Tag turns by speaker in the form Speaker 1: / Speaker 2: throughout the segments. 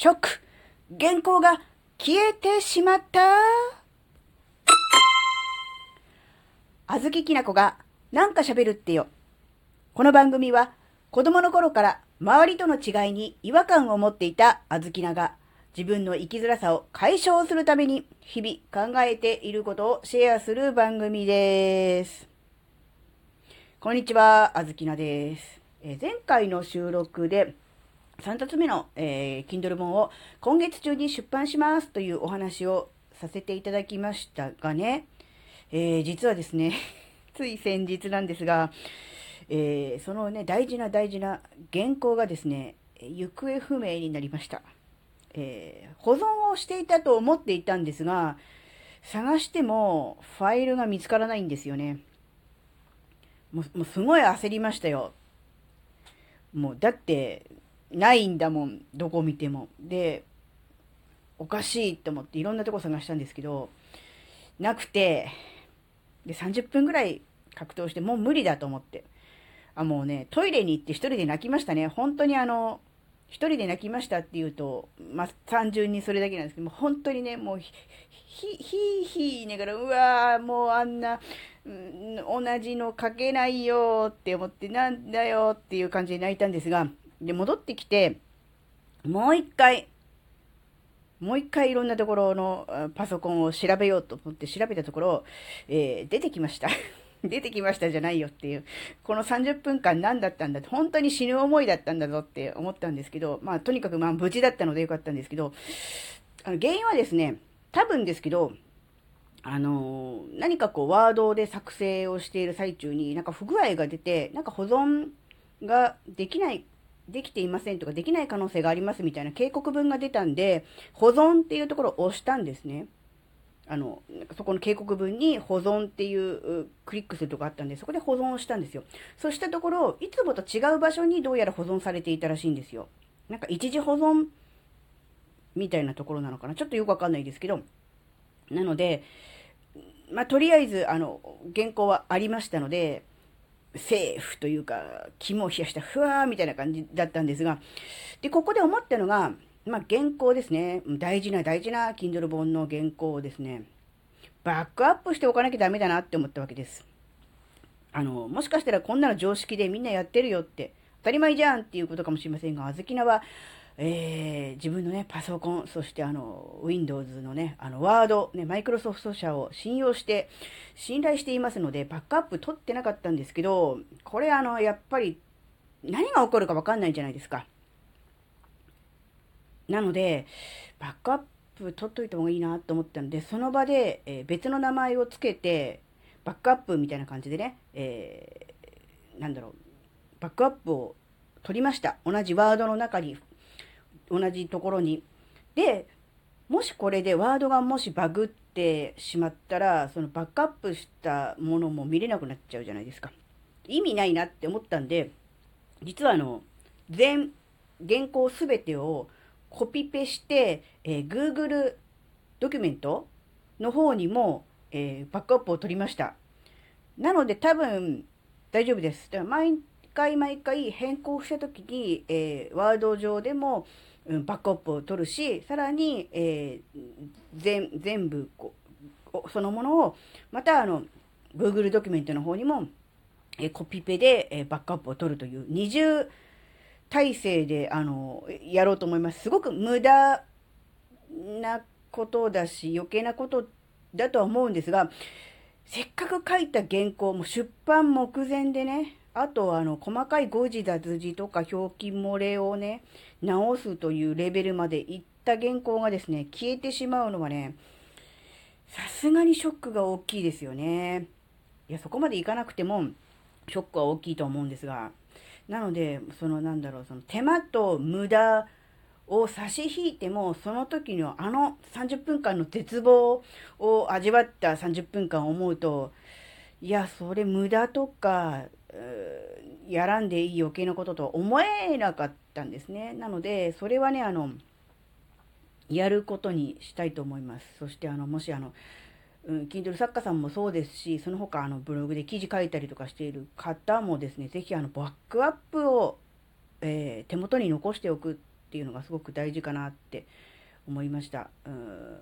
Speaker 1: ショック原稿が消えてしまったあずききなこがなんか喋るってよ。この番組は子供の頃から周りとの違いに違和感を持っていたあずきなが自分の生きづらさを解消するために日々考えていることをシェアする番組です。こんにちは、あずきなです。え、前回の収録で3冊目の、えー、Kindle 本を今月中に出版しますというお話をさせていただきましたがね、えー、実はですね、つい先日なんですが、えー、そのね、大事な大事な原稿がですね、行方不明になりました。えー、保存をしていたと思っていたんですが、探してもファイルが見つからないんですよね。もう、もうすごい焦りましたよ。もう、だって、ないんだもん、どこ見ても。で、おかしいと思っていろんなとこ探したんですけど、なくて、で、30分ぐらい格闘して、もう無理だと思って。あ、もうね、トイレに行って一人で泣きましたね。本当にあの、一人で泣きましたっていうと、まあ、単純にそれだけなんですけども、本当にね、もう、ひ、ひ、ひ言いながら、うわー、もうあんな、うん、同じの書けないよって思って、なんだよっていう感じで泣いたんですが、で、戻ってきて、もう一回、もう一回いろんなところのパソコンを調べようと思って調べたところ、えー、出てきました。出てきましたじゃないよっていう、この30分間何だったんだって、本当に死ぬ思いだったんだぞって思ったんですけど、まあとにかくまあ無事だったのでよかったんですけど、あの原因はですね、多分ですけど、あのー、何かこうワードで作成をしている最中になんか不具合が出て、なんか保存ができないできていませんとか、できない可能性がありますみたいな警告文が出たんで、保存っていうところを押したんですね。あの、そこの警告文に保存っていうクリックするとこあったんで、そこで保存をしたんですよ。そうしたところ、いつもと違う場所にどうやら保存されていたらしいんですよ。なんか一時保存みたいなところなのかな。ちょっとよくわかんないですけど。なので、まあ、とりあえず、あの、原稿はありましたので、セーフというか、肝を冷やしたふわーみたいな感じだったんですが、で、ここで思ったのが、まあ、原稿ですね。大事な大事な Kindle 本の原稿をですね、バックアップしておかなきゃダメだなって思ったわけです。あの、もしかしたらこんなの常識でみんなやってるよって、当たり前じゃんっていうことかもしれませんが、あずきなは、えー、自分のね、パソコン、そしてあの、Windows のね、あの、ワード、ね、マイクロソフト社を信用して、信頼していますので、バックアップ取ってなかったんですけど、これあの、やっぱり、何が起こるかわかんないじゃないですか。なので、バックアップ取っといた方がいいなと思ったので、その場で、えー、別の名前を付けて、バックアップみたいな感じでね、えー、なんだろう、バックアップを取りました。同じワードの中に同じところに。で、もしこれでワードがもしバグってしまったら、そのバックアップしたものも見れなくなっちゃうじゃないですか。意味ないなって思ったんで、実はあの、全、原稿すべてをコピペして、えー、Google ドキュメントの方にも、えー、バックアップを取りました。なので多分大丈夫です。だから毎回毎回変更した時に、えー、ワード上でも、うん、バックアップを取るし、さらに、えー、全部こ、そのものを、またあの、Google ドキュメントの方にも、え、コピペで、え、バックアップを取るという二重体制で、あの、やろうと思います。すごく無駄なことだし、余計なことだとは思うんですが、せっかく書いた原稿も出版目前でね、あと、あの、細かい誤字脱字とか表記漏れをね、直すというレベルまでいった原稿がですね、消えてしまうのはね、さすがにショックが大きいですよね。いや、そこまでいかなくても、ショックは大きいと思うんですが、なので、そのなんだろう、その手間と無駄を差し引いても、その時のあの30分間の絶望を味わった30分間を思うと、いや、それ無駄とか、やらんでいい余計なこととは思えなかったんですね。なので、それはね、あの、やることにしたいと思います。そして、あの、もし、あの、うん、Kindle 作家さんもそうですし、その他、あの、ブログで記事書いたりとかしている方もですね、ぜひ、あの、バックアップを、えー、手元に残しておくっていうのがすごく大事かなって思いました。うん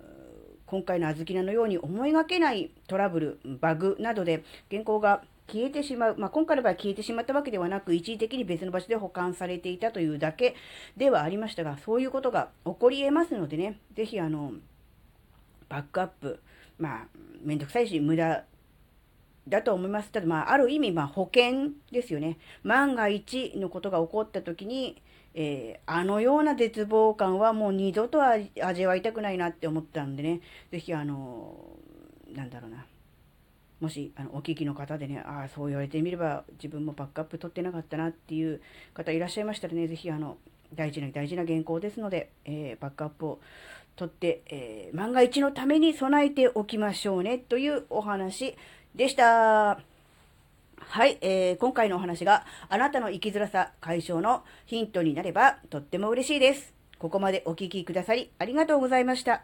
Speaker 1: 今回のあずきなのように思いがけないトラブル、バグなどで原稿が消えてしまう、まあ、今回の場合消えてしまったわけではなく、一時的に別の場所で保管されていたというだけではありましたが、そういうことが起こり得ますのでね、ぜひあの、バックアップ、まあ、めんどくさいし、無駄だと思います。ただ、まあ、ある意味、まあ、保険ですよね。万が一のことが起こった時に、えー、あのような絶望感はもう二度と味わいたくないなって思ったんでね、ぜひあの、なんだろうな。もし、あの、お聞きの方でね、ああ、そう言われてみれば、自分もバックアップ取ってなかったなっていう方いらっしゃいましたらね、ぜひ、あの、大事な大事な原稿ですので、えー、バックアップを取って、えー、万が一のために備えておきましょうね、というお話でした。はい、えー、今回のお話があなたの生きづらさ解消のヒントになればとっても嬉しいです。ここまでお聴きくださりありがとうございました。